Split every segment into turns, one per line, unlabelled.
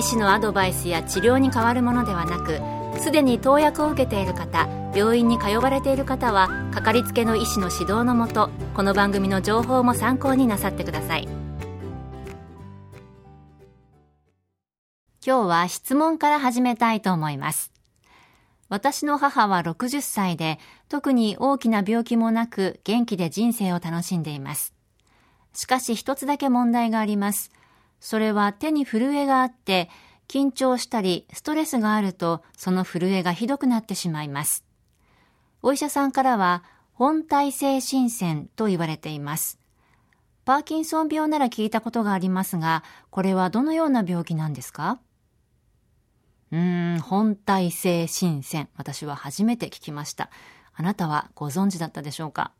医師のアドバイスや治療に変わるものではなくすでに投薬を受けている方病院に通われている方はかかりつけの医師の指導のもとこの番組の情報も参考になさってください。今日は質問から始めたいと思います。私の母は60歳で特に大きな病気もなく元気で人生を楽しんでいます。しかし一つだけ問題があります。それは手に震えがあって、緊張したりストレスがあるとその震えがひどくなってしまいます。お医者さんからは本体性心線と言われています。パーキンソン病なら聞いたことがありますが、これはどのような病気なんですか？うーん、本体性心線。私は初めて聞きました。あなたはご存知だったでしょうか？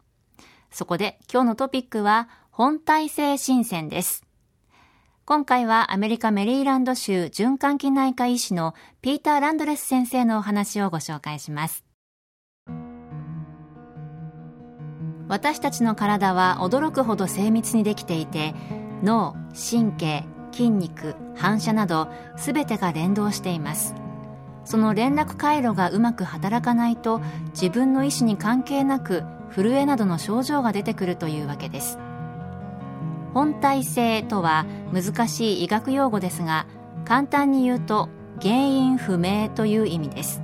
そこで今日のトピックは本体性心線です。今回はアメリカメリーランド州循環器内科医師のピーター・ランドレス先生のお話をご紹介します。私たちの体は驚くほど精密にできていて脳、神経、筋肉、反射など全てが連動していますその連絡回路がうまく働かないと自分の意思に関係なく震えなどの症状が出てくるというわけです本体性とは難しい医学用語ですが簡単に言うと原因不明という意味です。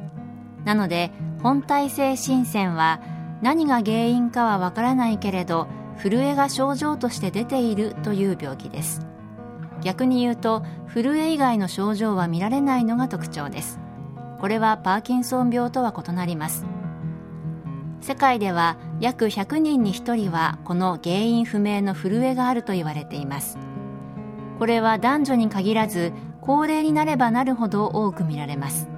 なので本体性心線は何が原因かはわからないけれど震えが症状として出ているという病気です。逆に言うと震え以外の症状は見られないのが特徴です。これはパーキンソン病とは異なります。世界では約100人に1人はこの原因不明の震えがあると言われています。これは男女に限らず高齢になればなるほど多く見られます。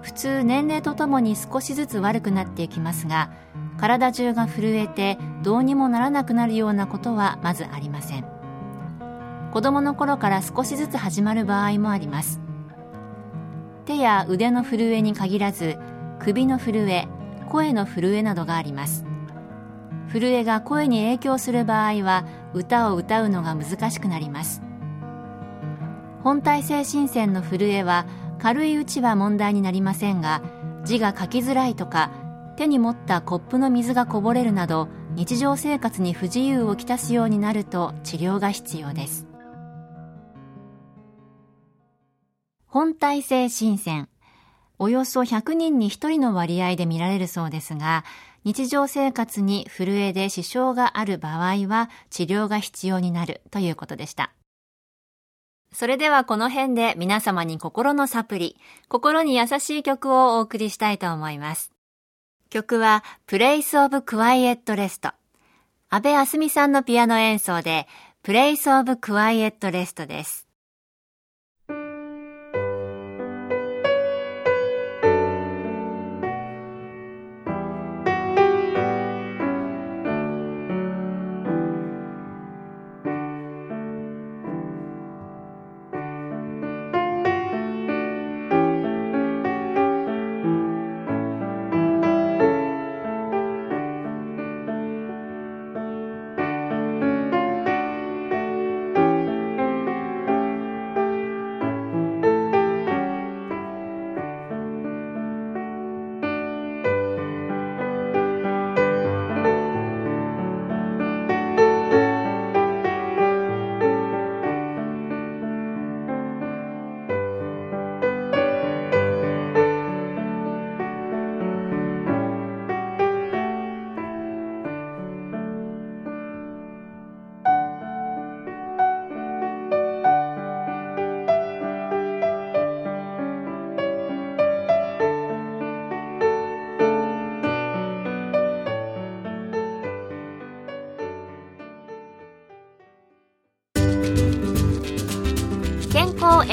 普通年齢とともに少しずつ悪くなっていきますが体中が震えてどうにもならなくなるようなことはまずありません。子供の頃から少しずつ始まる場合もあります。手や腕の震えに限らず首の震え声の震えなどがあります。震えが声に影響する場合は歌を歌うのが難しくなります。本体性心線の震えは軽いうちは問題になりませんが字が書きづらいとか手に持ったコップの水がこぼれるなど日常生活に不自由をきたすようになると治療が必要です。本体性心線およそ100人に1人の割合で見られるそうですが、日常生活に震えで支障がある場合は治療が必要になるということでした。それではこの辺で皆様に心のサプリ、心に優しい曲をお送りしたいと思います。曲は Place of Quiet Rest。安部あすみさんのピアノ演奏で Place of Quiet Rest です。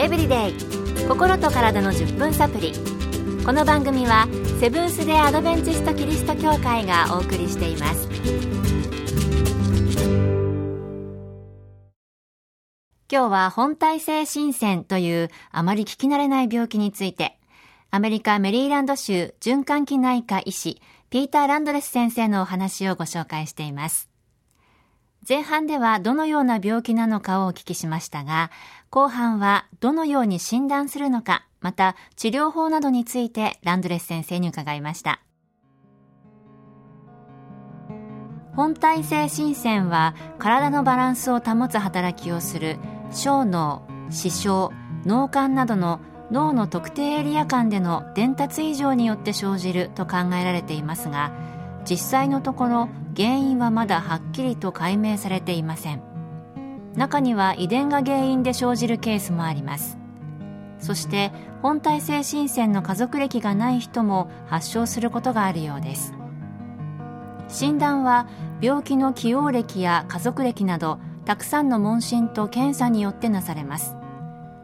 エブリデイ心と体の10分サプリこの番組はセブンス・デ・アドベンチスト・キリスト教会がお送りしています今日は本体性新鮮というあまり聞き慣れない病気についてアメリカメリーランド州循環器内科医師ピーター・ランドレス先生のお話をご紹介しています。前半ではどのような病気なのかをお聞きしましたが、後半はどのように診断するのか、また治療法などについてランドレス先生に伺いました。本体性心線は体のバランスを保つ働きをする小脳、視床、脳幹などの脳の特定エリア間での伝達異常によって生じると考えられていますが実際のところ原因はまだはっきりと解明されていません中には遺伝が原因で生じるケースもあります。そして本体性心線の家族歴がない人も発症することがあるようです。診断は病気の起用歴や家族歴などたくさんの問診と検査によってなされます。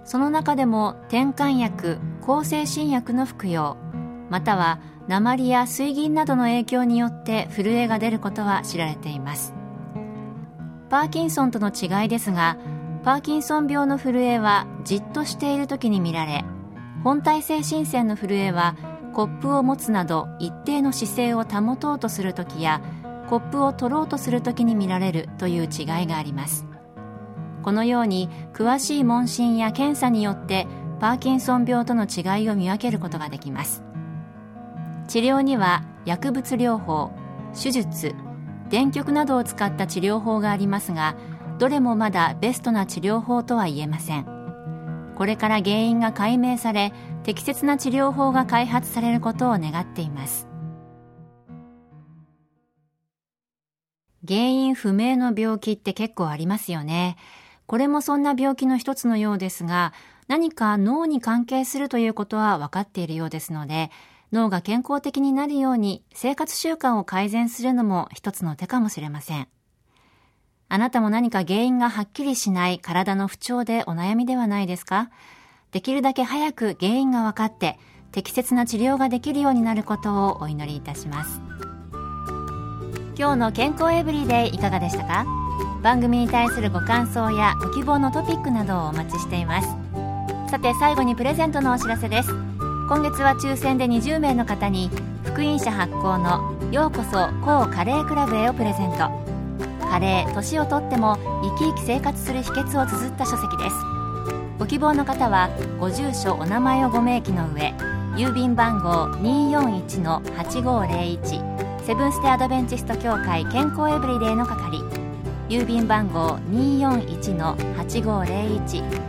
その中でも転換薬抗精神薬の服用または鉛や水銀などの影響によって震えが出ることは知られています。パーキンソンとの違いですがパーキンソン病の震えはじっとしている時に見られ本体性心線の震えはコップを持つなど一定の姿勢を保とうとする時やコップを取ろうとする時に見られるという違いがあります。このように詳しい問診や検査によってパーキンソン病との違いを見分けることができます。治療には薬物療法手術電極などを使った治療法がありますがどれもまだベストな治療法とは言えません。これから原因が解明され適切な治療法が開発されることを願っています。原因不明の病気って結構ありますよね。これもそんな病気の一つのようですが、何か脳に関係するということは分かっているようですので、脳が健康的になるように生活習慣を改善するのも一つの手かもしれません。あなたも何か原因がはっきりしない体の不調でお悩みではないですか？できるだけ早く原因が分かって適切な治療ができるようになることをお祈りいたします。今日の健康エブリデイいかがでしたか？番組に対するご感想やご希望のトピックなどをお待ちしていますさて最後にプレゼントのお知らせです今月は抽選で20名の方に福音社発行の「ようこそ高カレークラブへ」をプレゼント。カレー年をとっても生き生き生活する秘訣を綴った書籍です。ご希望の方はご住所お名前をご明記の上郵便番号241-8501セブンス・テ・アドベンチスト協会健康エブリデイの係郵便番号241-8501